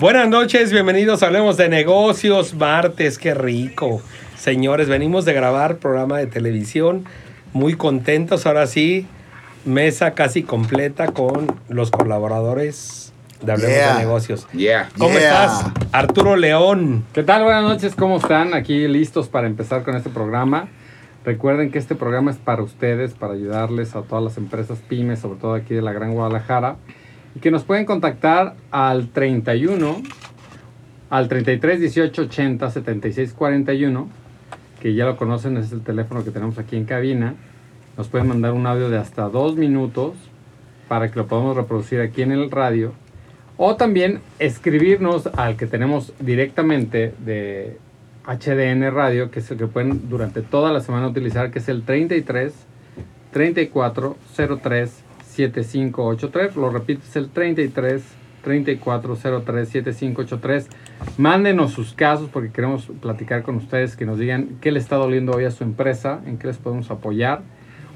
Buenas noches, bienvenidos a Hablemos de Negocios, martes, qué rico. Señores, venimos de grabar programa de televisión, muy contentos, ahora sí, mesa casi completa con los colaboradores de Hablemos Yeah. de Negocios. Yeah. ¿Cómo Yeah. estás, Arturo León? ¿Qué tal? Buenas noches, ¿cómo están? Aquí listos para empezar con este programa. Recuerden que este programa es para ustedes, para ayudarles a todas las empresas pymes, sobre todo aquí de la Gran Guadalajara, y que nos pueden contactar al 31, al 33 18 80 76 41, que ya lo conocen, es el teléfono que tenemos aquí en cabina. Nos pueden mandar un audio de hasta dos minutos para que lo podamos reproducir aquí en el radio. O también escribirnos al que tenemos directamente de HDN Radio, que es el que pueden durante toda la semana utilizar, que es el 33 34 03 7583. Lo repito, es el 33 34 03 7583. Mándenos sus casos porque queremos platicar con ustedes, que nos digan qué le está doliendo hoy a su empresa, en qué les podemos apoyar.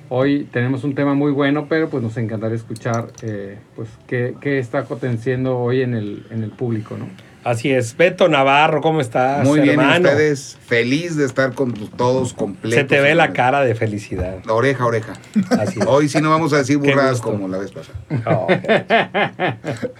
Hoy tenemos un tema muy bueno, pero pues nos encantaría escuchar eh, pues qué, qué está aconteciendo hoy en el, en el público, ¿no? Así es, Beto Navarro, ¿cómo estás, Muy bien, ¿y hermano? ustedes. Feliz de estar con todos completos. Se te ve la cara de felicidad. Oreja, oreja. Así es. Hoy sí no vamos a decir burradas como la vez pasada. Oh.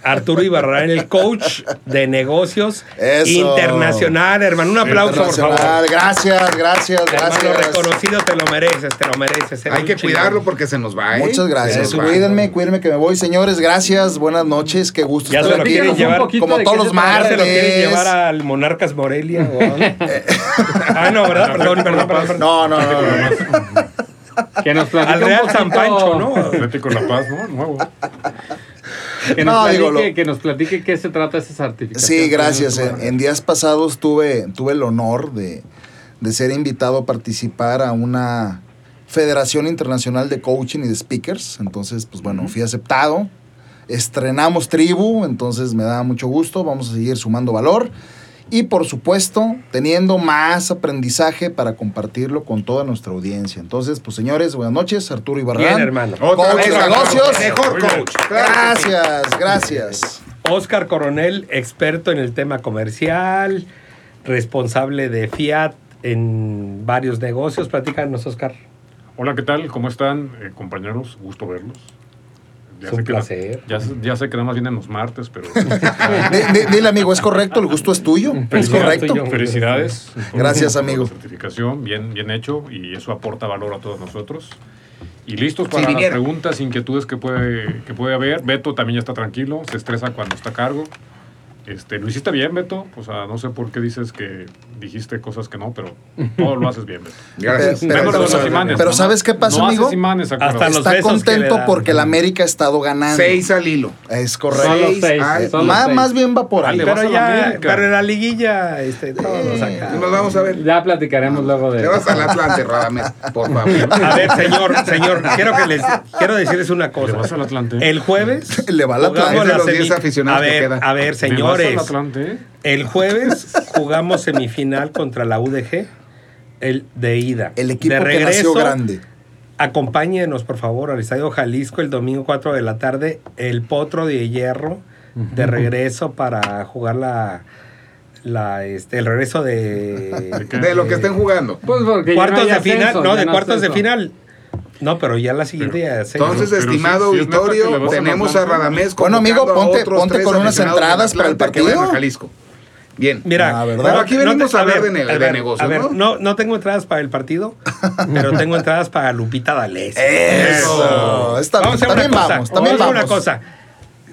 Arturo Ibarrarán, el coach de negocios Eso. internacional, hermano. Un aplauso, por favor. Gracias, gracias, Hermano gracias. reconocido, te lo mereces, te lo mereces. Hay que cuidarlo porque se nos va, ¿eh? Muchas gracias. Cuídenme, cuídenme que me voy, señores. Gracias, buenas noches. Qué gusto Ya estar aquí. como todos los. ¿Ya se lo quieren martes. llevar al Monarcas Morelia? o ah, no, ¿verdad? Perdón, perdón. No, no, no. no. Que nos platique Al Real San Pancho, ¿no? Atlético La Paz, ¿no? Nuevo. Que nos, No, platique, digo, lo- que nos platique qué se trata ese certificado. Sí, gracias. En, en días pasados tuve, tuve el honor de, de ser invitado a participar a una Federación Internacional de Coaching y de Speakers. Entonces, pues bueno, fui aceptado. Estrenamos tribu, entonces me da mucho gusto. Vamos a seguir sumando valor. Y por supuesto, teniendo más aprendizaje para compartirlo con toda nuestra audiencia. Entonces, pues señores, buenas noches. Arturo Ibarrán. Bien, hermano. Otra Coach vez, de negocios. Mejor coach. Gracias, gracias. Oscar Coronel, experto en el tema comercial, responsable de Fiat en varios negocios. Platícanos, Oscar. Hola, ¿qué tal? ¿Cómo están, eh, compañeros? Gusto verlos. Es un placer. ya, sé- ya sé que nada más vienen los martes, pero Di- di- Dile, amigo, ¿es correcto? ¿El gusto es tuyo? ¿Es correcto? felicidades. Gracias, amigo. Certificación, bien, bien hecho, y eso aporta valor a todos nosotros. Y listos para las viniera. preguntas, inquietudes que puede, que puede haber. Beto también ya está tranquilo, se estresa cuando está a cargo. Este, lo hiciste bien, Beto. O sea, no sé por qué dices que dijiste cosas que no, pero todo lo haces bien, Beto. Gracias. Pero- los imanes, pero ¿no? ¿sabes qué pasa, no amigo? Haces imanes. Hasta los Está le contento porque el América ha estado ganando. Seis al hilo. Es Solo correcto. seis. ay, solo Más, seis. más bien va por ahí. Pero la ya, pero en la liguilla, este, todos acá. Nos vamos a ver. Ya platicaremos luego de Te vas al Atlante, Radamés, por favor. A ver, señor, señor, quiero que les quiero decirles una ¿Le cosa. vas al Atlante? El jueves Le va al Atlante. La los semi- 10 aficionados a que ver, quedan. a ver, ¿Le vas señores. al Atlante? El jueves jugamos semifinal contra la UDG, el de ida. El equipo de que regreso, nació grande. Acompáñenos, por favor, al Estadio Jalisco el domingo 4 de la tarde, el Potro de Hierro, de regreso para jugar la, la este, el regreso de, De lo que estén jugando. Pues porque ya cuartos no hay de final, ascenso, no, de no cuartos de final. No, pero ya la siguiente ya se- Entonces, Pero- pero estimado que le auditorio, al tenemos a. Radamés Bueno, amigo, ponte- ponte con unas entradas para el que vayan partido. a Jalisco. Bien. Mira, Ah, ¿verdad? Pero aquí venimos te- a hablar de ne- a de negocios, a ver, ¿no? no, no tengo entradas para el partido, pero tengo entradas para Lupita D'Alessio. Eso. Está vamos bien, a hacer también una cosa. vamos, también vamos a hacer vamos. una cosa.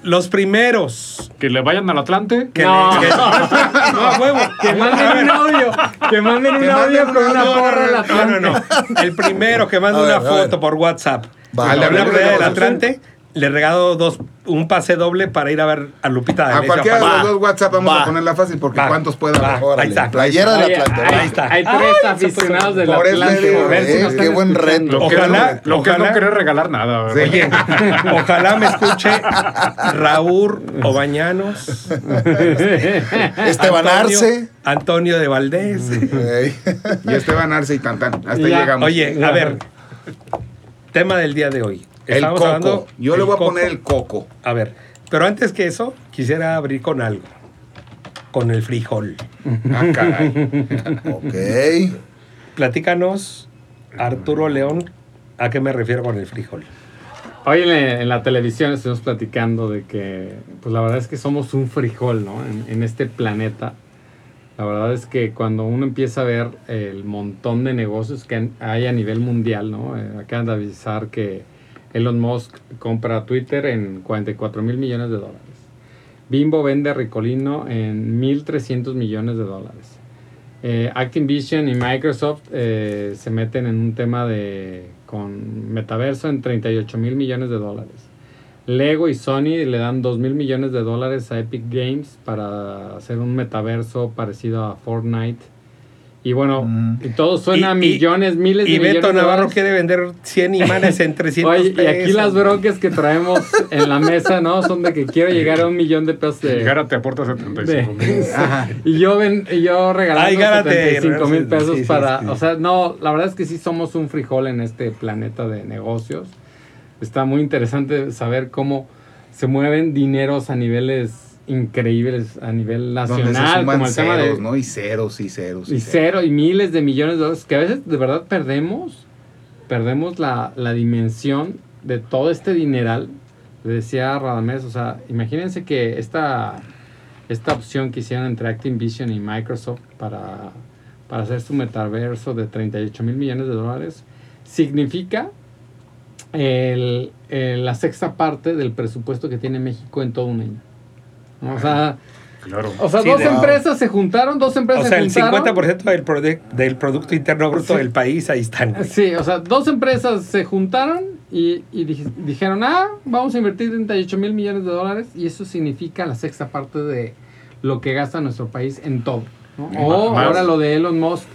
Los primeros Que le vayan al Atlante. que No. le- que- no, a huevo. Que manden un audio. Que manden un audio con un una porra al No, no, Atlante. no. El primero que ver, una foto por WhatsApp Al de del. Atlante, le regalo dos, un pase doble para ir a ver a Lupita A D'Alessio. cualquiera de los dos WhatsApp vamos Va. a ponerla fácil porque Va. cuántos. Órale, Ahí está. Playera del Oye, Atlante. Ahí está. hay tres Ay, aficionados del por eso Atlante. digo, a eh, qué buen reto. Lo que, Ojalá, lo que no querer regalar nada. ¿verdad? Oye, ojalá me escuche Raúl Obañanos, Esteban Antonio- Arce. Antonio de Valdés. Ey. Y Esteban Arce y Tantán. Hasta ahí Ya. llegamos. Oye, a ver, tema del día de hoy. El coco. hablando Yo le voy a coco. poner el coco. A ver, pero antes que eso, quisiera abrir con algo. con el frijol. Ah, caray. Ok. Platícanos, Arturo León, ¿a qué me refiero con el frijol? Hoy en la, en la televisión estuvimos platicando de que, pues la verdad es que somos un frijol, ¿no? En, en este planeta. La verdad es que cuando uno empieza a ver el montón de negocios que hay a nivel mundial, ¿no? Eh, acaban de avisar que Elon Musk compra Twitter en 44 mil millones de dólares. Bimbo vende Ricolino en 1.300 millones de dólares. Eh, Activision y Microsoft eh, se meten en un tema de con metaverso en 38 mil millones de dólares. Lego y Sony le dan 2 mil millones de dólares a Epic Games para hacer un metaverso parecido a Fortnite. Y bueno, Mm. y todo suena a Y- y- millones, miles de Y millones Beto de Navarro quiere vender 100 imanes en 300 Oye, y pesos. aquí las broncas que traemos en la mesa, ¿no? Son de que quiero llegar a un millón de pesos de... Gara te aporta 75 mil. y yo ven, y yo regalando Ay, Gárate, 75 mil pesos sí, sí, para... sí. O sea, no, la verdad es que sí somos un frijol en este planeta de negocios. Está muy interesante saber cómo se mueven dineros a niveles increíbles, a nivel Donde se nacional, como el tema de... ¿no? Y ceros y ceros. Y cero, y miles de millones de dólares, que a veces de verdad perdemos, perdemos la, la dimensión de todo este dineral. Le decía Radamés, o sea, imagínense que esta, esta opción que hicieron entre Activision y Microsoft para, para hacer su metaverso de 38 mil millones de dólares, significa el- el- la sexta parte del presupuesto que tiene México en todo un año. O sea, Claro. o sea Sí, dos de- empresas se juntaron, dos O empresas sea, se el juntaron. 50% del, prode- del Producto Interno Bruto Sí. del país, ahí están. güey. Sí, o sea, dos empresas se juntaron y, y dij- dijeron, ah, vamos a invertir 38 mil millones de dólares y eso significa la sexta parte de lo que gasta nuestro país en todo. ¿no? O Más. ahora lo de Elon Musk,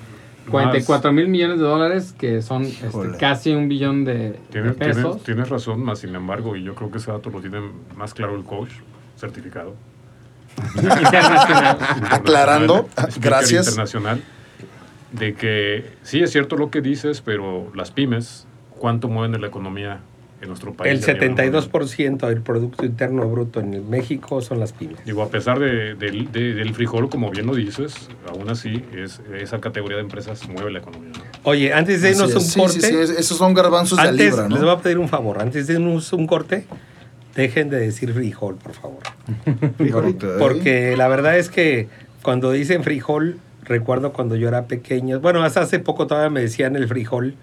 44 mil millones de dólares, que son este, casi un billón de, de Tienes, pesos. tienes, tienes razón, más sin embargo, y yo creo que ese dato lo tiene más claro el coach certificado. Internacional. Aclarando, Speaker gracias. Internacional, de que sí es cierto lo que dices, pero las pymes, ¿cuánto mueven de la economía en nuestro país? El a nivel mundial? 72% del Producto Interno Bruto en México son las pymes. Digo, a pesar de- del- de- del frijol, como bien lo dices, aún así es, esa categoría de empresas mueve la economía. ¿no? Oye, antes de irnos un. Sí, corte, sí, sí, es- esos son garbanzos de antes libra, les ¿no? voy a pedir un favor. Antes de irnos un corte, dejen de decir frijol, por favor. Ok. Porque la verdad es que cuando dicen frijol, recuerdo cuando yo era pequeño, bueno, hasta hace poco todavía me decían el frijol,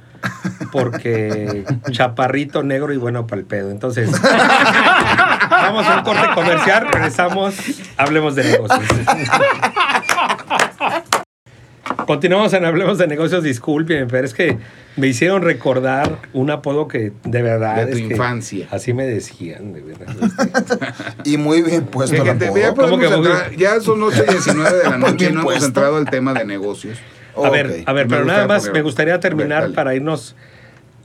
porque chaparrito, negro y bueno para el pedo. Entonces, vamos a un corte comercial, regresamos, hablemos de negocios. Continuamos en Hablemos de Negocios, disculpen, pero es que me hicieron recordar un apodo que de verdad De tu es que infancia. así me decían, de verdad. Y muy bien puesto el apodo. ya, podemos ¿Cómo que muy entrar- ya son 8.19 de la noche y no hemos entrado al tema de negocios. A ver, a ver, pero nada más poner- me gustaría ver, terminar para irnos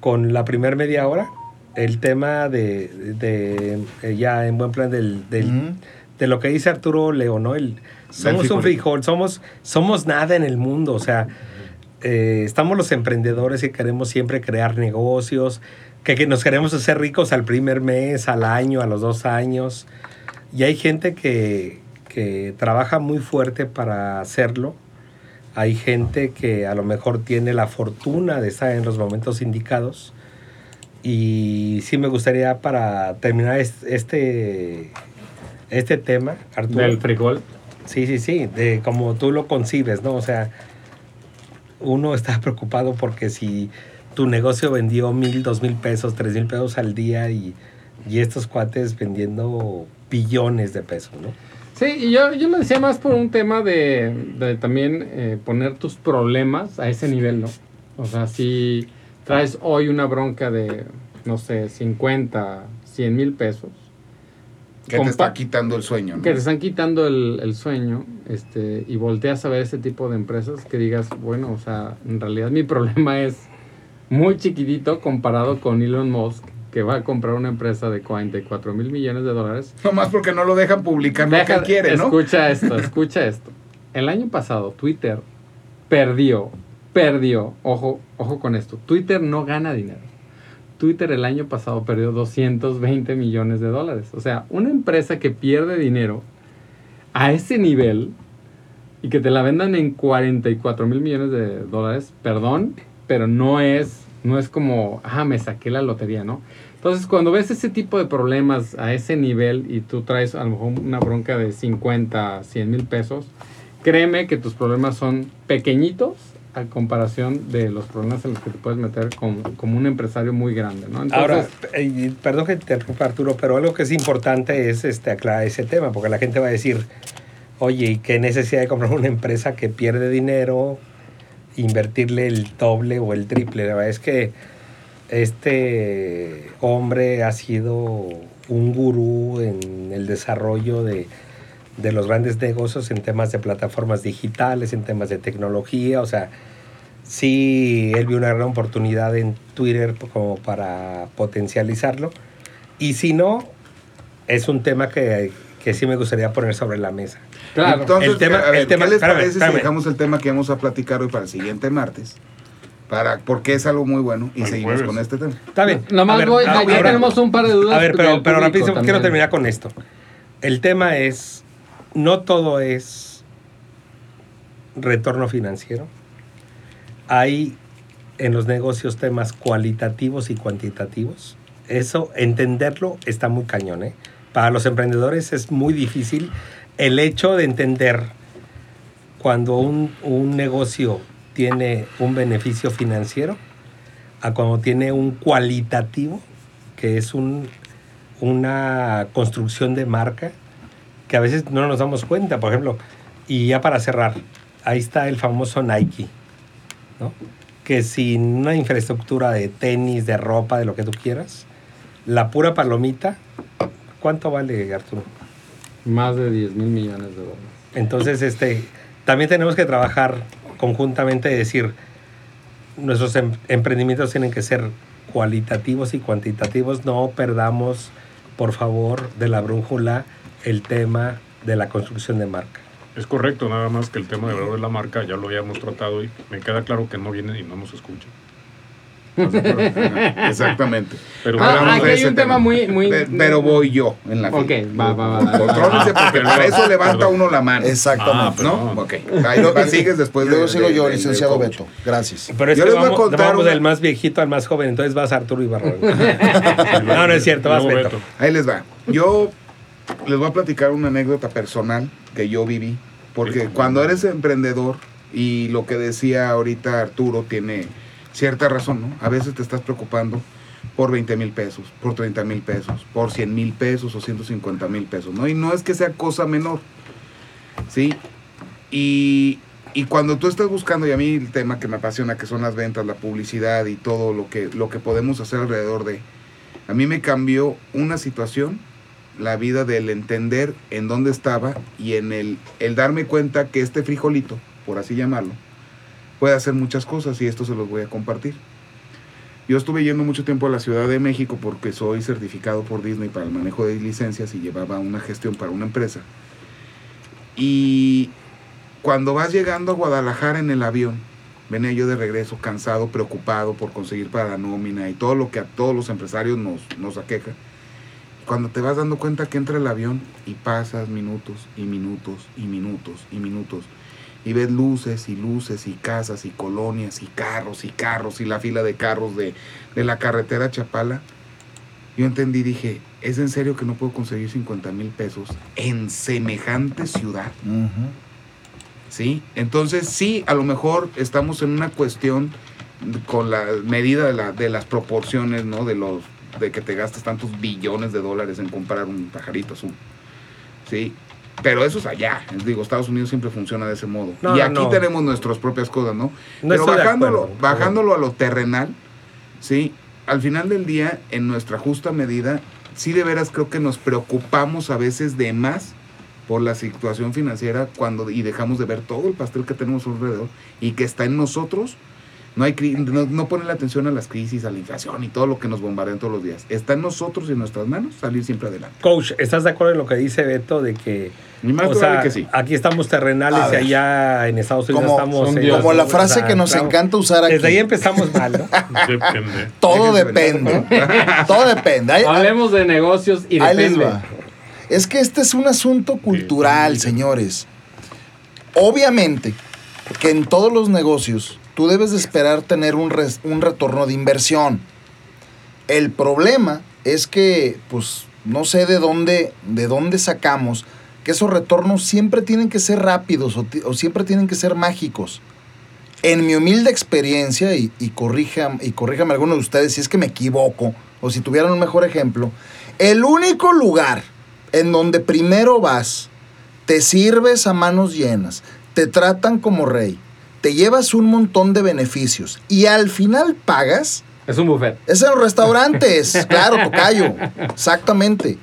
con la primer media hora. El tema de, de, eh, ya en buen plan del, del- de lo que dice Arturo León, ¿no? El, somos un frijol, somos, somos nada en el mundo, o sea, eh, estamos los emprendedores que queremos siempre crear negocios, que, que nos queremos hacer ricos al primer mes, al año, a los dos años. Y hay gente que, que trabaja muy fuerte para hacerlo. Hay gente que a lo mejor tiene la fortuna de estar en los momentos indicados. Y sí me gustaría para terminar es- este, este tema, Arturo. Del frijol. Sí, sí, sí, de como tú lo concibes, ¿no? O sea, uno está preocupado porque si tu negocio vendió mil, dos mil pesos, tres mil pesos al día y, y estos cuates vendiendo billones de pesos, ¿no? Sí, y yo, yo lo decía más por un tema de, de también eh, poner tus problemas a ese nivel, ¿no? O sea, si traes hoy una bronca de, no sé, 50, 100 mil pesos, Que te está quitando el sueño. ¿no? que te están quitando el, el sueño, este, y volteas a ver ese tipo de empresas, que digas, bueno, o sea, en realidad mi problema es muy chiquitito comparado con Elon Musk, que va a comprar una empresa de 44 mil millones de dólares Nomás porque no lo dejan publicar lo que Deja- él quiere, ¿no? Escucha esto, escucha esto. El año pasado Twitter perdió, perdió, ojo, ojo con esto. Twitter no gana dinero. Twitter el año pasado perdió 220 millones de dólares. O sea, una empresa que pierde dinero a ese nivel y que te la vendan en 44 mil millones de dólares, perdón, pero no es, no es como, ah, me saqué la lotería, ¿no? Entonces, cuando ves ese tipo de problemas a ese nivel y tú traes a lo mejor una bronca de 50, 100 mil pesos, créeme que tus problemas son pequeñitos a comparación de los problemas en los que te puedes meter como, como un empresario muy grande, ¿no? Ahora, eh, perdón que te interrumpa Arturo, pero algo que es importante es este, aclarar ese tema, porque la gente va a decir, oye, ¿y qué necesidad de comprar una empresa que pierde dinero, invertirle el doble o el triple? La verdad es que este hombre ha sido un gurú en el desarrollo de, de los grandes negocios en temas de plataformas digitales, en temas de tecnología, o sea, sí, él vio una gran oportunidad en Twitter como para potencializarlo. Y si no, es un tema que, que sí me gustaría poner sobre la mesa. claro. Entonces, El tema- a ver, el tema- ¿qué les espérame, parece espérame. si dejamos el tema que vamos a platicar hoy para el siguiente martes? Para, porque es algo muy bueno y seguimos jueves. con este tema. Está bien. Nomás voy, a- ya ahora- tenemos un par de dudas. A ver, pero, pero rapidísimo, quiero terminar con esto. El tema es, no todo es retorno financiero. Hay en los negocios temas cualitativos y cuantitativos. Eso, entenderlo, está muy cañón. ¿eh? Para los emprendedores es muy difícil el hecho de entender cuando un, un negocio tiene un beneficio financiero a cuando tiene un cualitativo, que es un, una construcción de marca, que a veces no nos damos cuenta. Por ejemplo, y ya para cerrar, ahí está el famoso Nike, ¿no? que sin una infraestructura de tenis, de ropa, de lo que tú quieras, la pura palomita, ¿cuánto vale, Arturo? Más de 10 mil millones de dólares. Entonces, este, también tenemos que trabajar conjuntamente, decir, nuestros em- emprendimientos tienen que ser cualitativos y cuantitativos. No perdamos, por favor, de la brújula el tema de la construcción de marca. Es correcto, nada más que el tema de valor de la marca ya lo habíamos tratado y me queda claro que no vienen y no nos escuchan. Exactamente. Pero Ah, aquí hay un tema muy- muy- Pe- Pero voy yo en la Ok, fila. va, va, va, va. Contrólense Ah, porque para eso levanta perdón. uno la mano. Exactamente. Ah, ¿No? Perdón. Ok. Ahí va, sigues después y luego de- sigo de- yo, del- del licenciado coach. Beto. Gracias. Pero es Yo que les voy a contar vamos una- del más viejito al más joven, entonces vas Arturo Ibarrón. no, no es cierto, vas Beto. Beto. Ahí les va. Yo les voy a platicar una anécdota personal que yo viví. Porque cuando eres emprendedor, y lo que decía ahorita Arturo tiene cierta razón, ¿no? A veces te estás preocupando por 20 mil pesos, por 30 mil pesos, por 100 mil pesos o 150 mil pesos, ¿no? Y no es que sea cosa menor, ¿sí? Y, y cuando tú estás buscando, y a mí el tema que me apasiona, que son las ventas, la publicidad y todo lo que, lo que podemos hacer alrededor de, a mí me cambió una situación, la vida del entender en dónde estaba y en el, el darme cuenta que este frijolito, por así llamarlo, puede hacer muchas cosas y esto se los voy a compartir. Yo estuve yendo mucho tiempo a la Ciudad de México porque soy certificado por Disney para el manejo de licencias y llevaba una gestión para una empresa. Y cuando vas llegando a Guadalajara en el avión, venía yo de regreso cansado, preocupado por conseguir para la nómina y todo lo que a todos los empresarios nos, nos aqueja. Cuando te vas dando cuenta que entra el avión y pasas minutos y minutos y minutos y minutos y ves luces y luces y casas y colonias y carros y carros y la fila de carros de, de la carretera Chapala, yo entendí, dije, ¿es en serio que no puedo conseguir 50 mil pesos en semejante ciudad? ¿sí? Entonces sí, a lo mejor estamos en una cuestión con la medida de, la- de las proporciones, ¿no? De los de que te gastas tantos billones de dólares en comprar un pajarito azul, ¿sí? Pero eso es allá, es- digo, Estados Unidos siempre funciona de ese modo. No, y aquí no. tenemos nuestras propias cosas, ¿no? No Pero bajándolo, bajándolo a lo terrenal, ¿sí? Al final del día, en nuestra justa medida, sí de veras creo que nos preocupamos a veces de más por la situación financiera cuando y dejamos de ver todo el pastel que tenemos alrededor y que está en nosotros. No, hay, no, no ponen la atención a las crisis, a la inflación y todo lo que nos bombardean todos los días. Está en nosotros y en nuestras manos salir siempre adelante. Coach, ¿estás de acuerdo en lo que dice Beto de que, Ni más o te sea, vale que sí. aquí estamos terrenales A y allá en Estados Unidos Como- estamos... son en-. Como la o frase sea, que nos claro, encanta usar aquí. Desde ahí empezamos mal, ¿no? Depende. Todo depende. Todo depende. Hay- Hablemos de negocios y Ahí les depende. va. Es que este es un asunto cultural, Sí. señores. Obviamente que en todos los negocios tú debes de esperar tener un, un retorno de inversión. El problema es que, pues, no sé de dónde, de dónde sacamos que esos retornos siempre tienen que ser rápidos o siempre tienen que ser mágicos. En mi humilde experiencia, y, y, corrija, y corríjame alguno de ustedes si es que me equivoco, o si tuvieran un mejor ejemplo, el único lugar en donde primero vas, te sirves a manos llenas, te tratan como rey, te llevas un montón de beneficios y al final pagas, Es un buffet. es en los restaurantes, claro, tocayo, exactamente.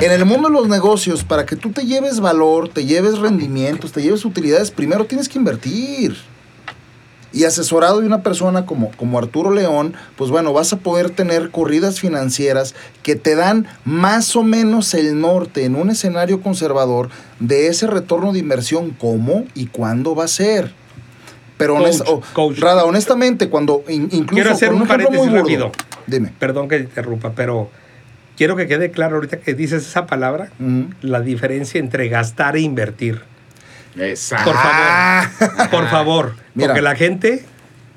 En el mundo de los negocios, para que tú te lleves valor, te lleves rendimientos, te lleves utilidades, primero tienes que invertir. Y asesorado de una persona como, como Arturo León, pues bueno, vas a poder tener corridas financieras que te dan más o menos el norte en un escenario conservador de ese retorno de inversión, cómo y cuándo va a ser. Pero Coach, honest- oh, coach. Rada, honestamente, cuando in- incluso Quiero hacer un paréntesis rápido. Dime. Perdón que te interrumpa, pero quiero que quede claro ahorita que dices esa palabra, la diferencia entre gastar e invertir. Exacto. Por favor, por favor, Mira. porque la gente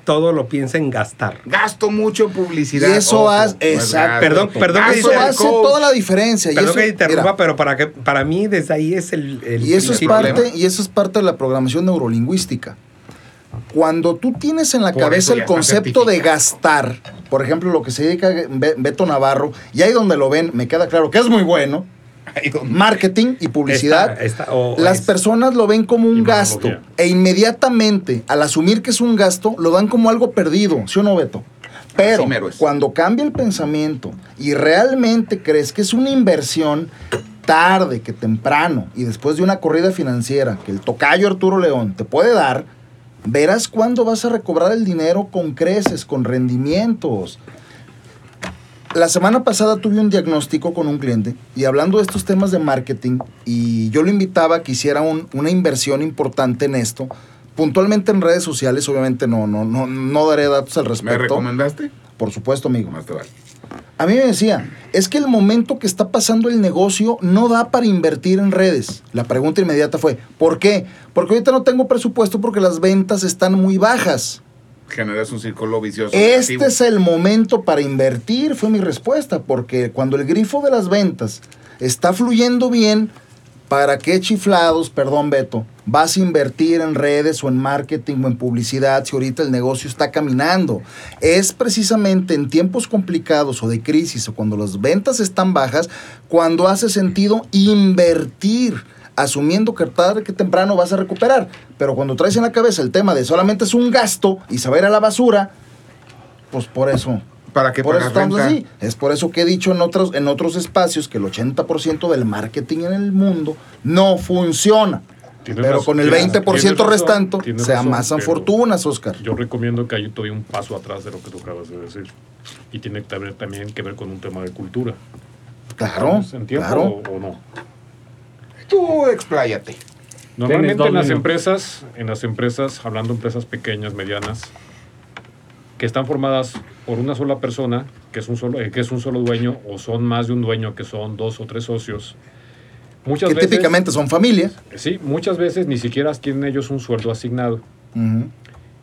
todo lo piensa en gastar. Gasto mucho en publicidad. Y eso ojo, hace- exacto. gasto. Perdón, perdón que Eso hace coach. toda la diferencia. y Perdón eso, que te interrumpa, mira, pero para que para mí desde ahí es el, el y eso es parte y eso es parte de la programación neurolingüística. Cuando tú tienes en la Por cabeza el concepto de gastar, por ejemplo, lo que se dedica Be- Beto Navarro, y ahí donde lo ven, me queda claro que es muy bueno, marketing y publicidad, Esta- esta- o las es- personas lo ven como un gasto e inmediatamente al asumir que es un gasto lo dan como algo perdido, ¿sí o no, Beto? Pero cuando cambia el pensamiento y realmente crees que es una inversión tarde que temprano y después de una corrida financiera que el tocayo Arturo León te puede dar, verás cuándo vas a recobrar el dinero con creces, con rendimientos. La semana pasada tuve un diagnóstico con un cliente y hablando de estos temas de marketing y yo lo invitaba a que hiciera un- una inversión importante en esto, puntualmente en redes sociales, obviamente no, no, no, no daré datos al ¿Me respecto. recomendaste? Por supuesto, amigo. Más te vale. A mí me decía, es que el momento que está pasando el negocio no da para invertir en redes. La pregunta inmediata fue, ¿por qué? Porque ahorita no tengo presupuesto porque las ventas están muy bajas. Generas un círculo vicioso. Este negativo. es el momento para invertir, fue mi respuesta, porque cuando el grifo de las ventas está fluyendo bien, ¿para qué chiflados, perdón Beto, vas a invertir en redes o en marketing o en publicidad si ahorita el negocio está caminando? Es precisamente en tiempos complicados o de crisis o cuando las ventas están bajas, cuando hace sentido invertir asumiendo que tarde que temprano vas a recuperar. Pero cuando traes en la cabeza el tema de solamente es un gasto y se va a ir a la basura, pues por eso. ¿Para qué por eso estamos renta? así. Es por eso que he dicho en otros, en otros espacios que el 80% del marketing en el mundo no funciona. Tienes Pero razón, con el tienes- 20% tienes razón, restante se amasan fortunas, Oscar. Yo recomiendo que hay todavía un paso atrás de lo que tú acabas de decir. Y tiene que ver también que ver con un tema de cultura. Claro, ¿Estamos en tiempo claro. o, o no? Tú expláyate. Normalmente en las empresas, en las empresas, hablando de empresas pequeñas, medianas, que están formadas por una sola persona, que es un solo, eh, que es un solo dueño, o son más de un dueño, que son dos o tres socios. Muchas Que veces, típicamente son familias. sí, muchas veces ni siquiera tienen ellos un sueldo asignado.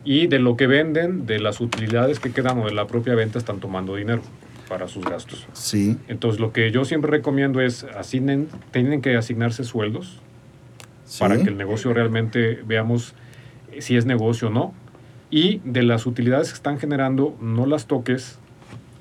Y de lo que venden, de las utilidades que quedan o de la propia venta, están tomando dinero para sus gastos. Sí. Entonces, lo que yo siempre recomiendo es asignen, tienen que asignarse sueldos sí. para que el negocio realmente veamos si es negocio o no. Y de las utilidades que están generando, no las toques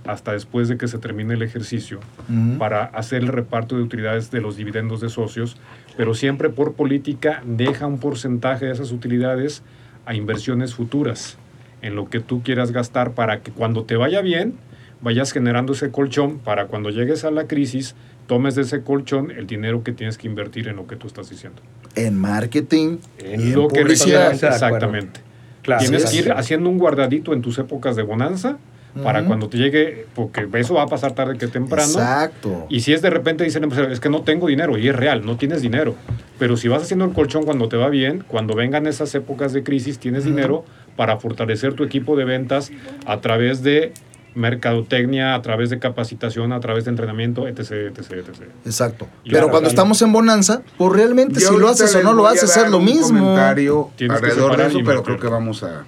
hasta después de que se termine el ejercicio Ujú. para hacer el reparto de utilidades de los dividendos de socios, pero siempre por política deja un porcentaje de esas utilidades a inversiones futuras, en lo que tú quieras gastar para que cuando te vaya bien, vayas generando ese colchón para cuando llegues a la crisis, tomes de ese colchón el dinero que tienes que invertir en lo que tú estás diciendo. En marketing, En y en lo que publicidad. exactamente. Claro, Tienes que ir haciendo un guardadito en tus épocas de bonanza para cuando te llegue, porque eso va a pasar tarde que temprano. Exacto. Y si es de repente dicen, "Pues, es que no tengo dinero, y es real, no tienes dinero. Pero si vas haciendo el colchón cuando te va bien, cuando vengan esas épocas de crisis, tienes dinero para fortalecer tu equipo de ventas a través de mercadotecnia, a través de capacitación, a través de entrenamiento, etc, etc, etc. Exacto. Y Pero cuando estamos en bonanza, pues realmente Yo si lo haces o no lo haces es lo mismo. comentario Tienes que alrededor de eso, pero creo que vamos a...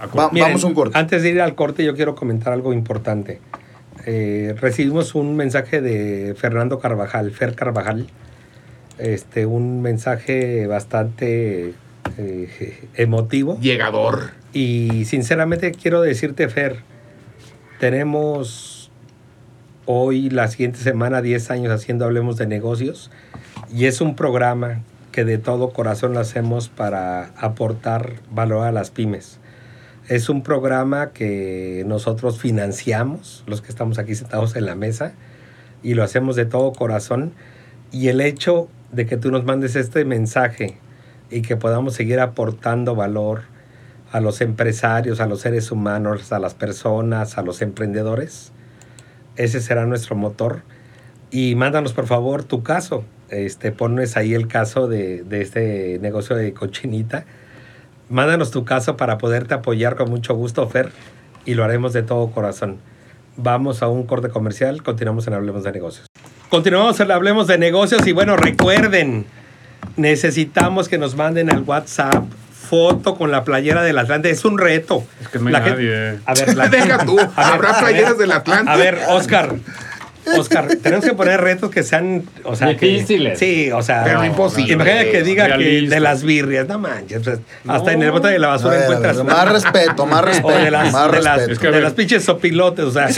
A Va- cor- Miren, vamos a un corte. Antes de ir al corte, yo quiero comentar algo importante. Eh, recibimos un mensaje de Fernando Carvajal, Fer Carvajal. Este, un mensaje bastante eh, emotivo. Llegador. Y sinceramente quiero decirte, Fer, tenemos hoy, la siguiente semana, 10 años haciendo Hablemos de Negocios. Y es un programa que de todo corazón lo hacemos para aportar valor a las pymes. Es un programa que nosotros financiamos, los que estamos aquí sentados en la mesa, y lo hacemos de todo corazón. Y el hecho de que tú nos mandes este mensaje y que podamos seguir aportando valor a los empresarios, a los seres humanos, a las personas, a los emprendedores, ese será nuestro motor. Y mándanos por favor tu caso. Este, pones ahí el caso de, de este negocio de cochinita. Mándanos tu caso para poderte apoyar con mucho gusto, Fer, y lo haremos de todo corazón. Vamos a un corte comercial, continuamos en Hablemos de Negocios. Continuamos en Hablemos de Negocios y bueno, recuerden, necesitamos que nos manden al WhatsApp foto con la playera del Atlante. Es un reto. Es que no hay La gente- nadie. A ver, la- Deja tú, A ver, habrá a ver, playeras del Atlante. A ver, Oscar. Oscar, tenemos que poner retos que sean, o sea, que- Difíciles. sí, o sea, Pero no, imposibles. Imagínate que diga que de las birrias, no manches, pues, hasta en el No. bote de la basura ver, encuentras ver, más respeto, más o respeto, de las, más de las, respeto. Es que de las pinches sopilotes, o sea,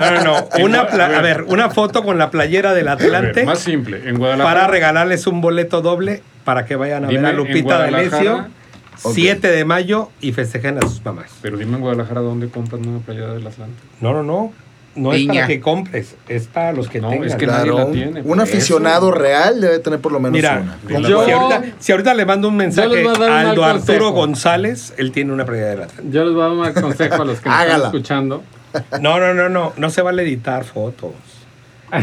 no, no, no, Sí, una a ver. a ver, una foto con la playera del Atlante más simple. En Guadalajara. para regalarles un boleto doble para que vayan a Dime, ver a en Lupita Guadalajara- D'Alessio Ok. 7 de mayo y festejen a sus mamás. Pero dime en Guadalajara dónde compran una playera del Atlante. No, no, no. No es para que compres, es para los que No, tengan. es que Claro, nadie la un- tiene, un aficionado eso. real debe tener por lo menos Mira, una. Yo- si, ahorita, si ahorita le mando un mensaje a Aldo Arturo. González, él tiene una playera de la Yo les voy a dar un consejo a los que me están escuchando. No, no, no, no, no se vale editar fotos.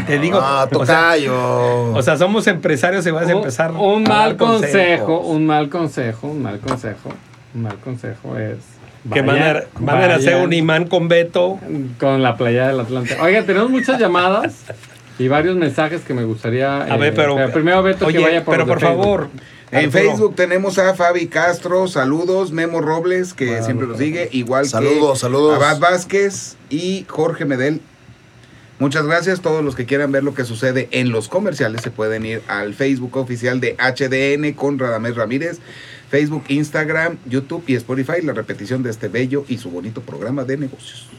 Te digo, Ah, o, sea, tocayo. o sea, somos empresarios y vas a empezar un a mal dar consejo, un mal consejo, un mal consejo, un mal consejo es que vayan- manden a hacer un imán con Beto. con la playa del Atlante. Oiga, tenemos muchas llamadas y varios mensajes que me gustaría. A ver, eh, pero, primero Beto oye, que vaya por pero por Facebook. favor. En Arturo, Facebook tenemos a Fabi Castro, saludos, Memo Robles, que siempre nos sigue, igual Saludos, que saludos. Abad Vázquez y Jorge Medel. Muchas gracias. Todos los que quieran ver lo que sucede en los comerciales se pueden ir al Facebook oficial de HDN con Radamés Ramírez, Facebook, Instagram, YouTube y Spotify, la repetición de este bello y su bonito programa de negocios.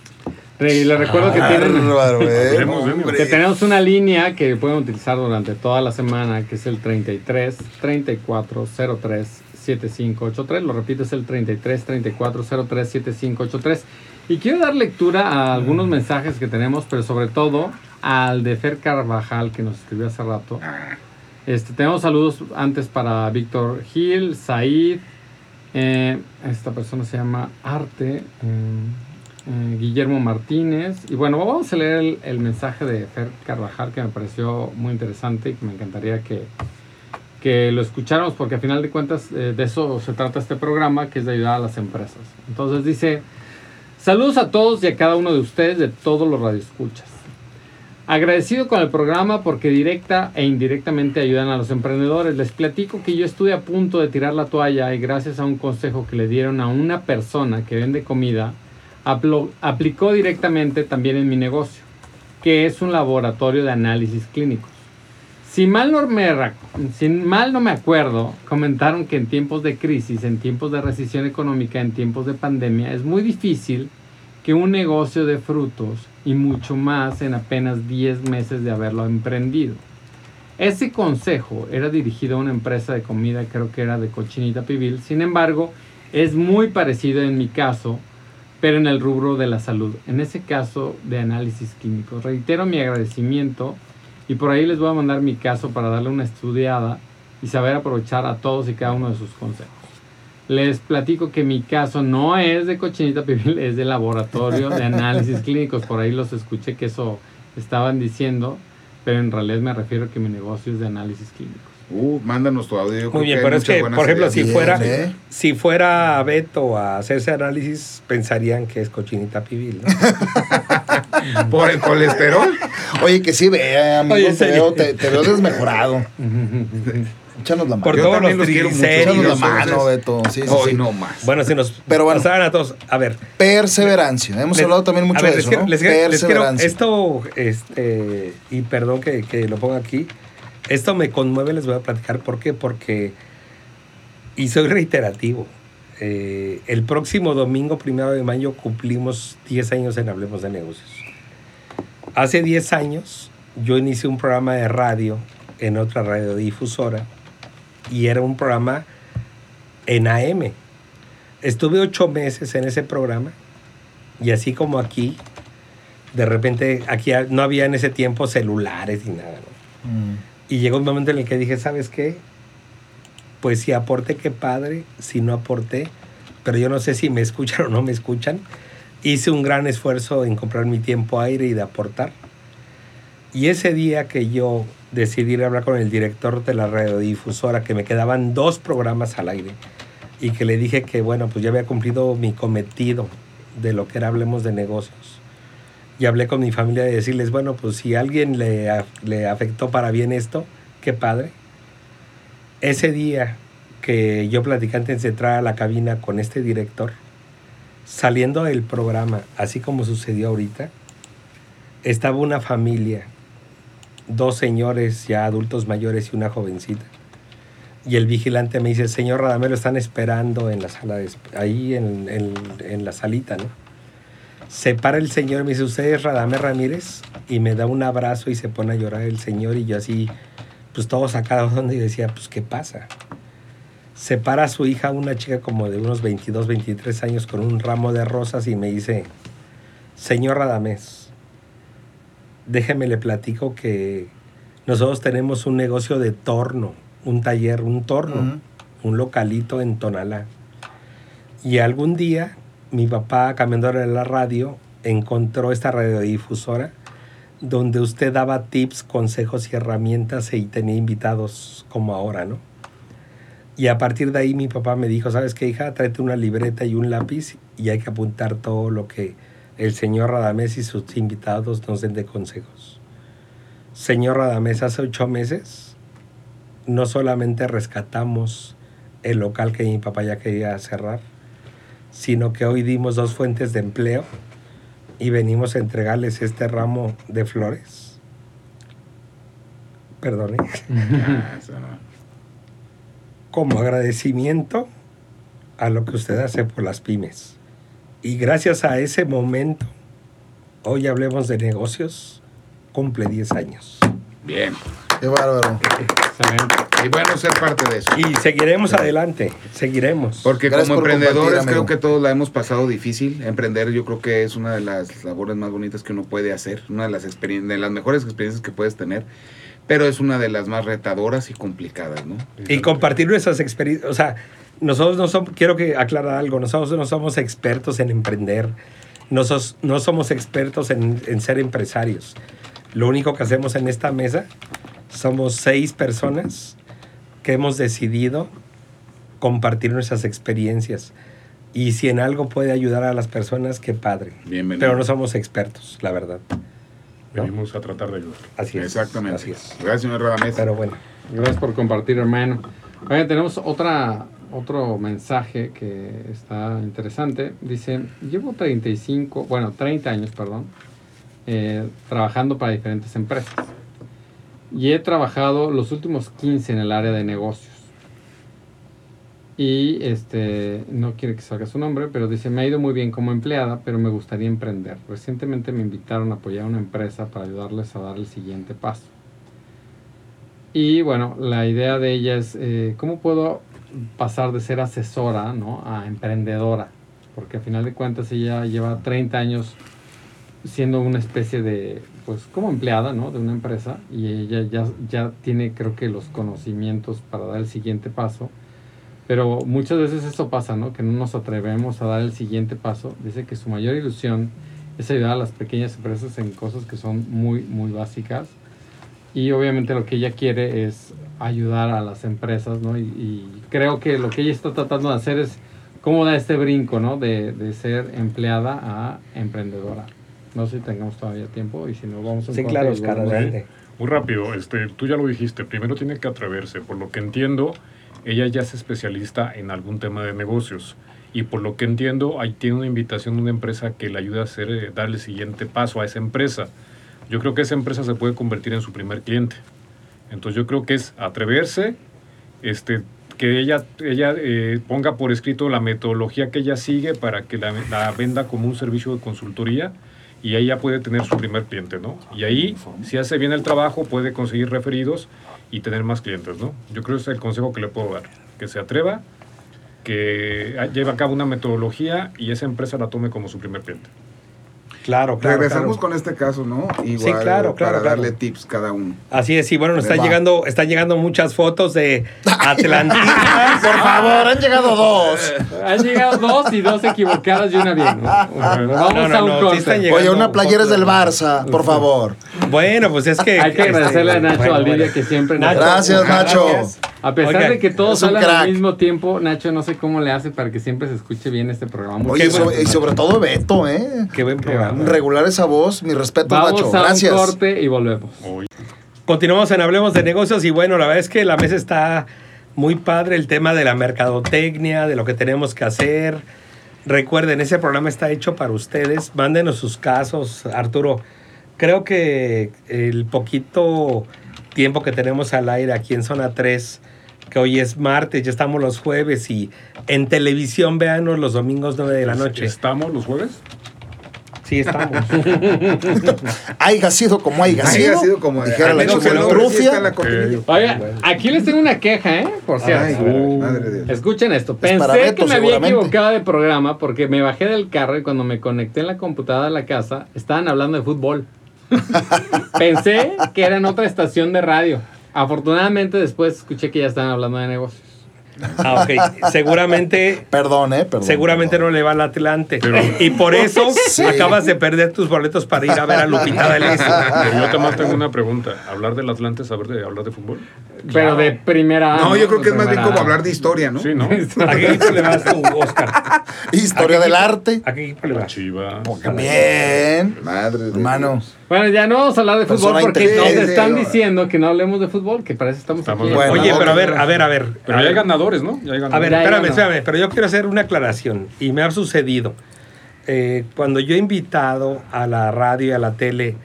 Y les recuerdo que tenemos una línea que pueden utilizar durante toda la semana, que es el 33 34 03 7583. Lo repito, es el 33 34 03 7583. Y quiero dar lectura a algunos mensajes que tenemos, pero sobre todo al de Fer Carvajal, que nos escribió hace rato. Este, tenemos saludos antes para Víctor Gil, Said, eh, esta persona se llama Arte, eh, eh, Guillermo Martínez. Y bueno, vamos a leer el, el mensaje de Fer Carvajal que me pareció muy interesante y que me encantaría que, que lo escucháramos porque a final de cuentas de eso se trata este programa, que es de ayudar a las empresas. Entonces dice, saludos a todos y a cada uno de ustedes de todos los radioescuchas. Agradecido con el programa porque directa e indirectamente ayudan a los emprendedores. Les platico que yo estuve a punto de tirar la toalla y gracias a un consejo que le dieron a una persona que vende comida, aplicó directamente también en mi negocio, que es un laboratorio de análisis clínicos. Si mal, no me, mal no me acuerdo, comentaron que en tiempos de crisis, en tiempos de recesión económica, en tiempos de pandemia, es muy difícil que un negocio de frutos y mucho más en apenas 10 meses de haberlo emprendido. Ese consejo era dirigido a una empresa de comida, creo que era de cochinita pibil, sin embargo, es muy parecido en mi caso, pero en el rubro de la salud, en ese caso de análisis químicos. Reitero mi agradecimiento y por ahí les voy a mandar mi caso para darle una estudiada y saber aprovechar a todos y cada uno de sus consejos. Les platico que mi caso no es de cochinita pibil, es de laboratorio de análisis clínicos. Por ahí los escuché que eso estaban diciendo, pero en realidad me refiero a que mi negocio es de análisis clínicos. Uh, mándanos tu audio. Muy bien, pero es que, por ejemplo, si Bien, fuera, ¿eh? si fuera Beto a hacerse análisis, pensarían que es cochinita pibil, ¿no? por el colesterol. Oye, que sí ve, amigo, Oye, te, veo, te, te veo desmejorado. Échanos la mano. Por Yo todos los. Échanos la mano, Beto. Sí, sí, Hoy sí. no más. Bueno, si nos Pero bueno. pasaran a todos. A ver. Perseverancia. Hemos les- hablado también mucho ver, de eso, quiero- ¿no? les quiero- les quiero- Perseverancia. esto, este, y perdón que, que lo ponga aquí, esto me conmueve, les voy a platicar por qué, porque, y soy reiterativo, eh, el próximo domingo, primero de mayo, cumplimos 10 años en Hablemos de Negocios. Hace 10 años, yo inicié un programa de radio en otra radiodifusora, y era un programa en AM. Estuve ocho meses en ese programa, y así como aquí, de repente aquí no había en ese tiempo celulares ni nada. ¿no? Mm. Y llegó un momento en el que dije, ¿sabes qué? Pues si aporté, qué padre, si no aporté, pero yo no sé si me escuchan o no me escuchan. Hice un gran esfuerzo en comprar mi tiempo aire y de aportar. Y ese día que yo decidí hablar con el director de la radiodifusora, que me quedaban dos programas al aire, y que le dije que, bueno, pues ya había cumplido mi cometido de lo que era Hablemos de Negocios. Y hablé con mi familia de decirles, bueno, pues si alguien le, le afectó para bien esto, qué padre. Ese día que yo platicé antes de entrar a la cabina con este director, saliendo del programa, así como sucedió ahorita, estaba una familia, dos señores ya adultos mayores y una jovencita. Y el vigilante me dice, señor Radamés, lo están esperando en la sala, de ahí en, en- la salita, ¿no? Se para el señor me dice, ¿usted es Radamés Ramírez? Y me da un abrazo y se pone a llorar el señor y yo así, pues todo sacado donde y decía, pues ¿qué pasa? Se para a su hija, una chica como de unos 22, 23 años con un ramo de rosas y me dice, señor Radamés, déjeme le platico que nosotros tenemos un negocio de torno, un taller, un torno, un localito en Tonalá. Y algún día mi papá, cambiando de la radio, encontró esta radiodifusora donde usted daba tips, consejos y herramientas y tenía invitados como ahora, ¿no? Y a partir de ahí mi papá me dijo, ¿sabes qué, hija? Tráete una libreta y un lápiz y hay que apuntar todo lo que el señor Radamés y sus invitados nos den de consejos. Señor Radamés, hace ocho meses no solamente rescatamos el local que mi papá ya quería cerrar, sino que hoy dimos dos fuentes de empleo y venimos a entregarles este ramo de flores. Perdone. Como agradecimiento a lo que usted hace por las pymes. Y gracias a ese momento, hoy hablemos de negocios, cumple 10 años. Bien. Qué bárbaro. Excelente. Y bueno ser parte de eso. Y seguiremos adelante, seguiremos. Porque Gracias como por emprendedores creo que todos la hemos pasado difícil. Emprender yo creo que es una de las labores más bonitas que uno puede hacer, una de las experien- de las mejores experiencias que puedes tener, pero es una de las más retadoras y complicadas, ¿no? y compartir nuestras experiencias. O sea, nosotros no somos, quiero que aclarar algo, nosotros no somos expertos en emprender, no, sos- no somos expertos en, en ser empresarios. Lo único que hacemos en esta mesa somos seis personas que hemos decidido compartir nuestras experiencias. Y si en algo puede ayudar a las personas, qué padre. Bienvenido. Pero no somos expertos, la verdad. ¿No? Venimos a tratar de ayudar. Así es. Exactamente. Así es. Gracias, señor Radamés. Pero bueno. Gracias por compartir, hermano. Oye, tenemos otra, otro mensaje que está interesante. Dice, llevo 35, bueno, 30 años, perdón, eh, trabajando para diferentes empresas. Y he trabajado los últimos 15 en el área de negocios. Y este, no quiere que salga su nombre, pero dice, me ha ido muy bien como empleada, pero me gustaría emprender. Recientemente me invitaron a apoyar a una empresa para ayudarles a dar el siguiente paso. Y bueno, la idea de ella es eh, cómo puedo pasar de ser asesora ¿no? a emprendedora. Porque al final de cuentas ella lleva 30 años siendo una especie de, pues como empleada ¿no? de una empresa y ella ya, ya tiene creo que los conocimientos para dar el siguiente paso. Pero muchas veces eso pasa, ¿no? Que no nos atrevemos a dar el siguiente paso. Dice que su mayor ilusión es ayudar a las pequeñas empresas en cosas que son muy, muy básicas. Y obviamente lo que ella quiere es ayudar a las empresas, ¿no? Y, y creo que lo que ella está tratando de hacer es cómo da este brinco, ¿no? De, de ser empleada a emprendedora. No sé si tengamos todavía tiempo y si no, vamos a Sí, claro, Oscar, adelante. Muy rápido, este, tú ya lo dijiste, primero tiene que atreverse. Por lo que entiendo, ella ya es especialista en algún tema de negocios. Y por lo que entiendo, ahí tiene una invitación de una empresa que le ayuda a hacer, eh, dar el siguiente paso a esa empresa. Yo creo que esa empresa se puede convertir en su primer cliente. Entonces yo creo que es atreverse, este, que ella, ella eh, ponga por escrito la metodología que ella sigue para que la, la venda como un servicio de consultoría y ahí ya puede tener su primer cliente, ¿no? Y ahí, si hace bien el trabajo, puede conseguir referidos y tener más clientes, ¿no? Yo creo que es el consejo que le puedo dar, que se atreva, que lleve a cabo una metodología y esa empresa la tome como su primer cliente. Claro, claro. Regresamos claro. con este caso, ¿no? Igual claro, claro, para claro. darle tips cada uno. Así es, y bueno, nos están Va. llegando, están llegando muchas fotos de Atlantis. Por favor, han llegado dos. Han llegado dos y dos equivocadas y una bien. vamos No, no, a un no, sí corte. Oye, una playera es del Barça, por favor. Bueno, pues es que. Hay que agradecerle a Nacho bueno, que siempre nos- Gracias, Nacho. gracias. A pesar Oigan, de que todos hablan al crack. mismo tiempo, Nacho no sé cómo le hace para que siempre se escuche bien este programa. Muy Oye, y bueno. sobre, y sobre todo Beto, ¿eh? Qué buen programa. Regular esa voz, mi respeto, Vamos Nacho. a Gracias. un corte y volvemos. Continuamos en Hablemos de Negocios y bueno, la verdad es que la mesa está muy padre, el tema de la mercadotecnia, de lo que tenemos que hacer. Recuerden, ese programa está hecho para ustedes. Mándenos sus casos, Arturo. Creo que el poquito tiempo que tenemos al aire aquí en Zona 3, que hoy es martes, ya estamos los jueves y en televisión véanos los domingos 9 de la noche. ¿Estamos los jueves? Sí, estamos. Haiga sido como haiga Haya sido. sido como Dijera la nombre sí aquí les tengo una queja, ¿eh? Por cierto. Ay, Uh. madre de Dios. Escuchen esto. Es Pensé Beto, que me había equivocado de programa porque me bajé del carro y cuando me conecté en la computadora de la casa estaban hablando de fútbol. Pensé que era en otra estación de radio. Afortunadamente después escuché que ya estaban hablando de negocios. Ah, ok. Seguramente Perdón, ¿eh? Perdón. Seguramente perdón. no le va al Atlante. Pero- y por eso Sí. acabas de perder tus boletos para ir a ver a Lupita D'Alessio. Pero yo también tengo una pregunta. ¿Hablar del Atlante es saber de hablar de fútbol? Pero de primera. No, yo creo que es más bien como hablar de historia, ¿no? Sí, ¿no? ¿A qué equipo le vas tú, Oscar? Historia ¿A qué del arte. ¿A qué equipo le vas? Chivas. Bien. Madre de Hermano. Dios. Bueno, ya no vamos a hablar de fútbol Persona porque nos están diciendo que no hablemos de fútbol, que para eso estamos, Estamos aquí. Bueno, Oye, pero a ver, a ver, a ver. Pero a ya hay ganadores, ¿no? Ya hay a ver, espérame, espérame, pero yo quiero hacer una aclaración y me ha sucedido. Eh, cuando yo he invitado a la radio y a la tele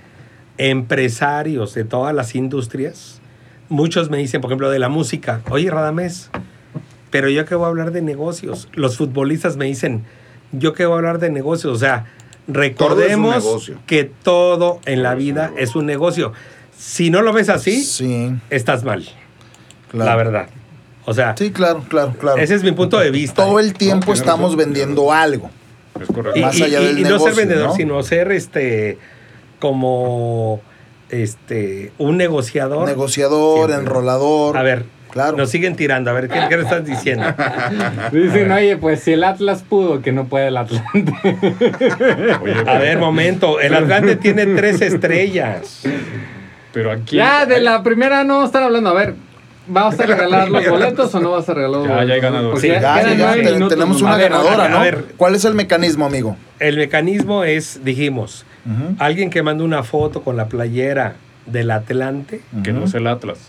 empresarios de todas las industrias, muchos me dicen, por ejemplo, de la música, oye, Radamés, pero yo que voy a hablar de negocios. Los futbolistas me dicen, yo que voy a hablar de negocios. O sea, recordemos que todo en la vida es un negocio. Si no lo ves así, Sí, estás mal, claro. la verdad. O sea, Sí, claro, claro, claro. ese es mi punto de vista. Todo ¿eh? el tiempo tiene estamos razón, vendiendo algo. Es correcto. y, más y- allá y- del y no ser vendedor, ¿no? sino ser este como este un negociador. Negociador, Siempre. enrolador. A ver, Claro. nos siguen tirando. A ver, ¿qué, qué le estás diciendo? Dicen, oye, pues si el Atlas pudo, que no puede el Atlante. Oye, A ver, momento. El Atlante tiene tres estrellas. pero aquí. ya, de la primera no vamos a estar hablando. A ver, ¿vas a regalar los boletos o no vas a regalar los Ya, boletos? ya hay ganador. Porque Sí, Ya, ya, ya, nueve te- minutos tenemos una A ver, ganadora, a ¿no? ver. ¿Cuál es el mecanismo, amigo? El mecanismo es, dijimos, alguien que manda una foto con la playera del Atlante. Que no es el Atlas.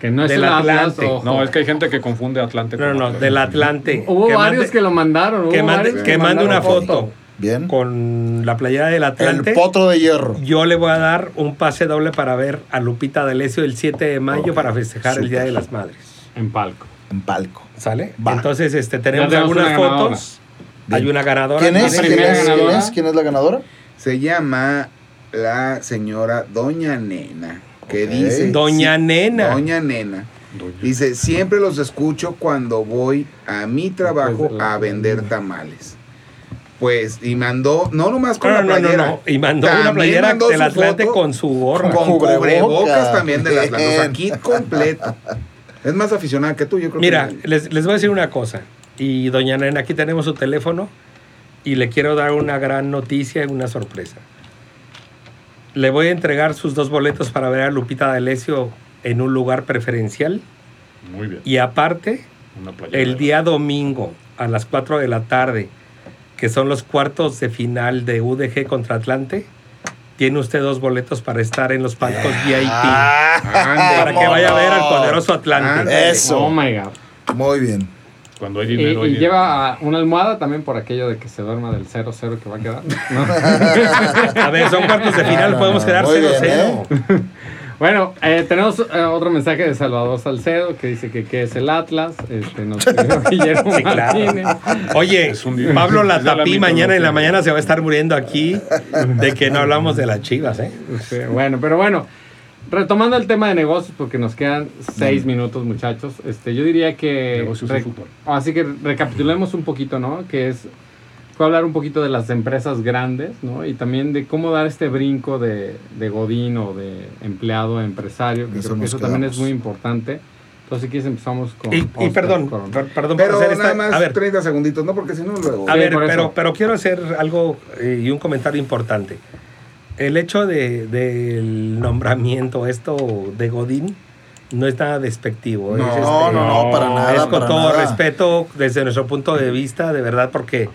Que no es Del el Atlante. No, es que hay gente que confunde Atlante No, con no, Atlas. del Atlante. Hubo que varios mande- que lo mandaron. que mande, varios que mande una foto Bien. con la playera del Atlante. El potro de hierro. Yo le voy a dar un pase doble para ver a Lupita D'Alessio el 7 de mayo para festejar el Día de las Madres. En palco. En palco. ¿Sale? Va. Entonces, este, tenemos algunas fotos. Hay una ganadora. ¿Quién es? La ¿Quién es? ¿Quién ganadora. es? ¿Quién es la ganadora? Se llama la señora Doña Nena, que Ok. dice... Doña sí, Nena. Doña Nena. Doña. Dice, siempre los escucho cuando voy a mi trabajo a vender tamales. Pues, y mandó, no nomás con No, la no, no, playera. no. Y mandó una playera mandó del Atlante foto con su gorra. Con Cubrebocas. cubrebocas también del Atlante. O sea, kit completo. Es más aficionada que tú, yo creo Mira, que... les, les voy a decir una cosa. Y doña Nena, aquí tenemos su teléfono y le quiero dar una gran noticia y una sorpresa. Le voy a entregar sus dos boletos para ver a Lupita D'Alessio en un lugar preferencial. Muy bien. Y aparte, el día domingo a las 4 de la tarde, que son los cuartos de final de UDG contra Atlante, tiene usted dos boletos para estar en los palcos VIP. Ah, para que vaya a ver al poderoso Atlante. Eso. Oh my God. Muy bien. Cuando hay Y, dinero. hay y dinero. lleva una almohada también por aquello de que se duerma del 0-0 que va a quedar. ¿no? A ver, son cuartos de final, No, no, podemos no. quedar Muy bien, 0-0. Bueno, eh, tenemos eh, otro mensaje de Salvador Salcedo que dice que qué es el Atlas. Este, nos escribió Guillermo Sí, claro. Martínez. Oye, Pablo de Latapí mañana en la mañana se va a estar muriendo aquí de que no hablamos de las chivas, ¿eh? Sí, bueno, pero bueno, retomando el tema de negocios, porque nos quedan seis minutos, muchachos. Este, yo diría que. Negocios fútbol. Así que recapitulemos un poquito, ¿no? Que es. Fue hablar un poquito de las empresas grandes, ¿no? Y también de cómo dar este brinco de, de godín o de empleado a empresario, que Eso creo que eso también es muy importante. Entonces, si quieres, empezamos con. Y, y perdón, perdón por Pero hacer nada esta. más A ver, 30 segunditos, ¿no? Porque si no, luego. a Sí, ver, por pero, pero quiero hacer algo eh, y un comentario importante. El hecho de, del nombramiento, esto de Godín, no es nada despectivo. No, es, este, No, no, para nada. es con para todo nada. respeto desde nuestro punto de vista, de verdad, porque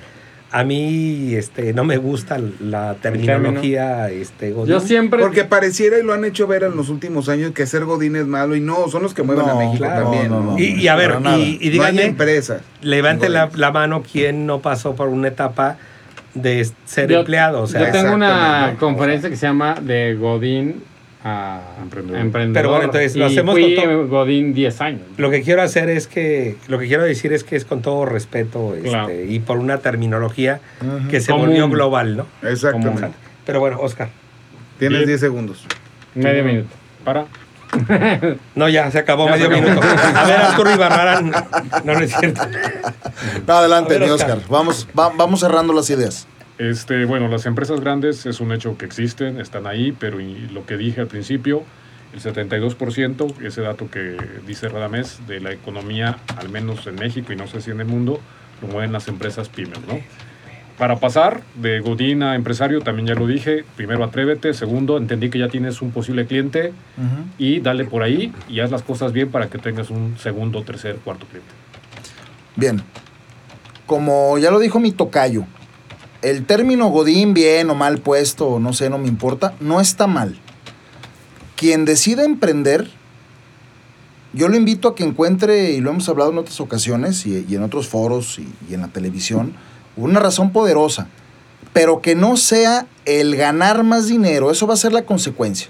a mí este, no me gusta la terminología este, Godín. Yo siempre. Porque pareciera y lo han hecho ver en los últimos años que ser Godín es malo y no, son los que mueven No, a México claro, también. no, ¿no? no, Y, y a ver, y, y No hay díganme, empresas. levante la, mano quien no pasó por una etapa de ser Yo- empleado. O sea, yo tengo una conferencia que se llama de Godín a Emprendedor. emprendedor. Pero bueno, entonces lo Y hacemos fui con Godín 10 años. Lo que quiero hacer es que, lo que quiero decir es que es con todo respeto este, Claro. y por una terminología Ujú. que se Común. volvió global, ¿no? Exactamente. Pero bueno, Oscar. Tienes Bien. 10 segundos. Medio minuto. Para. No, ya se acabó Ya se medio acabó. minuto. A ver, Arturo Ibarrarán. No, no es cierto. No, adelante, ver, Oscar. Oscar. Vamos, va- vamos cerrando las ideas. Este, bueno, las empresas grandes es un hecho que existen, están ahí, pero y lo que dije al principio, el 72%, ese dato que dice Radamés, de la economía, al menos en México y no sé si en el mundo, lo mueven las empresas pymes, ¿no? Para pasar de Godín a empresario, también ya lo dije, primero atrévete, segundo, entendí que ya tienes un posible cliente y dale por ahí y haz las cosas bien para que tengas un segundo, tercer, cuarto cliente. Bien. Como ya lo dijo mi tocayo, el término Godín, bien o mal puesto, no sé, no me importa, no está mal. Quien decida emprender, yo lo invito a que encuentre, y lo hemos hablado en otras ocasiones y, en otros foros y, y en la televisión, una razón poderosa, pero que no sea el ganar más dinero, eso va a ser la consecuencia.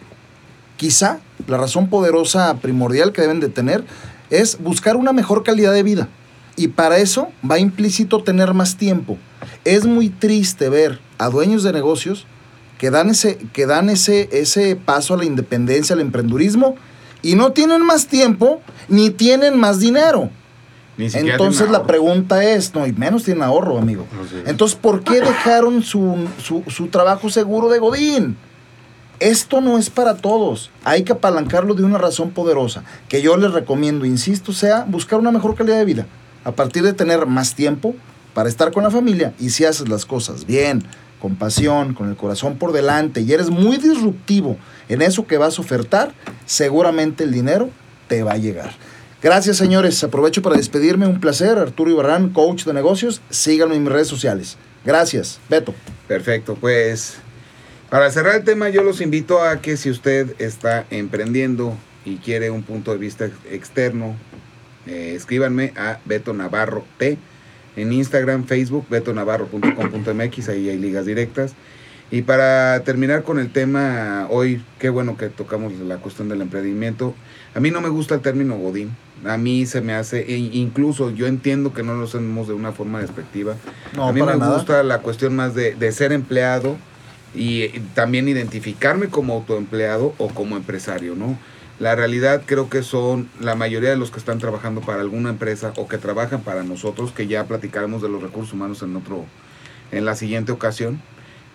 Quizá la razón poderosa primordial que deben de tener es buscar una mejor calidad de vida. Y para eso va implícito tener más tiempo. Es muy triste ver a dueños de negocios que dan ese, que dan ese, ese paso a la independencia, al emprendurismo, y no tienen más tiempo ni tienen más dinero. Ni siquiera Entonces la pregunta es, no, y menos tienen ahorro, amigo. Entonces, ¿por qué dejaron su, su, su trabajo seguro de Godín? Esto no es para todos. Hay que apalancarlo de una razón poderosa. Que yo les recomiendo, insisto, sea buscar una mejor calidad de vida. A partir de tener más tiempo para estar con la familia. Y si haces las cosas bien, con pasión, con el corazón por delante y eres muy disruptivo en eso que vas a ofertar, seguramente el dinero te va a llegar. Gracias, señores. Aprovecho para despedirme. Un placer. Arturo Ibarrán, coach de negocios. Síganme en mis redes sociales. Gracias. Beto. Perfecto, pues para cerrar el tema yo los invito a que si usted está emprendiendo y quiere un punto de vista ex- externo, eh, escríbanme a Beto Navarro T en Instagram, Facebook, betonavarro.com.mx, ahí hay ligas directas. Y para terminar con el tema hoy, qué bueno que tocamos la cuestión del emprendimiento. A mí no me gusta el término Godín. A mí se me hace, e incluso yo entiendo que no lo hacemos de una forma despectiva. No, a mí me nada. gusta la cuestión más de, de ser empleado y, eh, también identificarme como autoempleado o como empresario, ¿no? La realidad creo que son la mayoría de los que están trabajando para alguna empresa o que trabajan para nosotros, que ya platicaremos de los recursos humanos en otro, en la siguiente ocasión.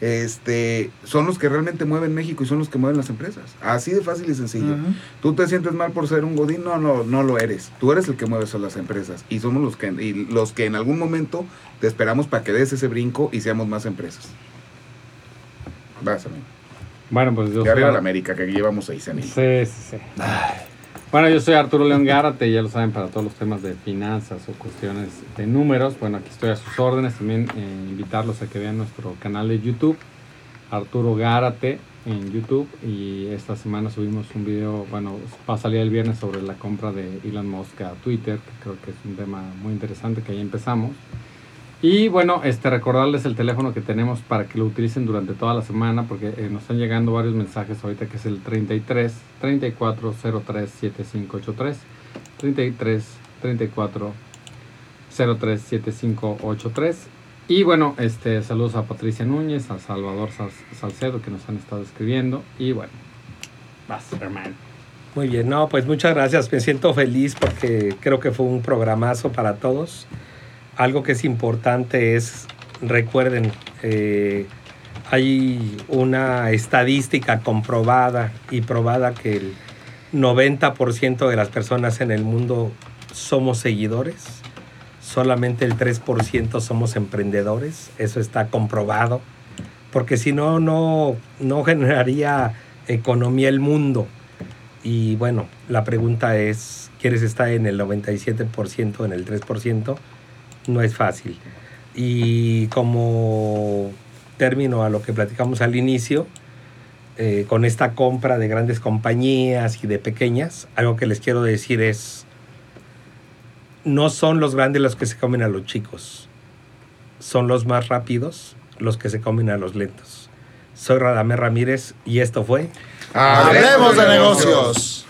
Este, son los que realmente mueven México y son los que mueven las empresas. Así de fácil y sencillo. ¿Tú te sientes mal por ser un godín? No, no, no lo eres. Tú eres el que mueves a las empresas y somos los que, y los que en algún momento te esperamos para que des ese brinco y seamos más empresas. Vas, amigo. Bueno, pues yo soy arriba la América, que aquí llevamos seis años. Sí, sí, sí. Bueno, yo soy Arturo León Gárate, ya lo saben, para todos los temas de finanzas o cuestiones de números. Bueno, aquí estoy a sus órdenes. También eh, invitarlos a que vean nuestro canal de YouTube, Arturo Gárate. en YouTube y esta semana subimos un video, bueno, va a salir el viernes sobre la compra de Elon Musk a Twitter, que creo que es un tema muy interesante que ahí empezamos. Y bueno, este recordarles el teléfono que tenemos para que lo utilicen durante toda la semana, porque eh, nos están llegando varios mensajes ahorita, que es el 33 34 03 7583, 33 34 03 7583. Y bueno, este saludos a Patricia Núñez, a Salvador Salcedo, que nos han estado escribiendo. Y bueno, vas, hermano. Muy bien, no, pues muchas gracias. Me siento feliz porque creo que fue un programazo para todos algo que es importante es, recuerden, eh, hay una estadística comprobada y probada que el 90% de las personas en el mundo somos seguidores, solamente el 3% somos emprendedores, eso está comprobado, porque si no, no, no generaría economía el mundo. Y bueno, la pregunta es, ¿quieres estar en el 97%, en el 3%? No es fácil. Y como término a lo que platicamos al inicio, eh, con esta compra de grandes compañías y de pequeñas, algo que les quiero decir es, no son los grandes los que se comen a los chicos, son los más rápidos los que se comen a los lentos. Soy Radamé Ramírez y esto fue... Hablemos de negocios.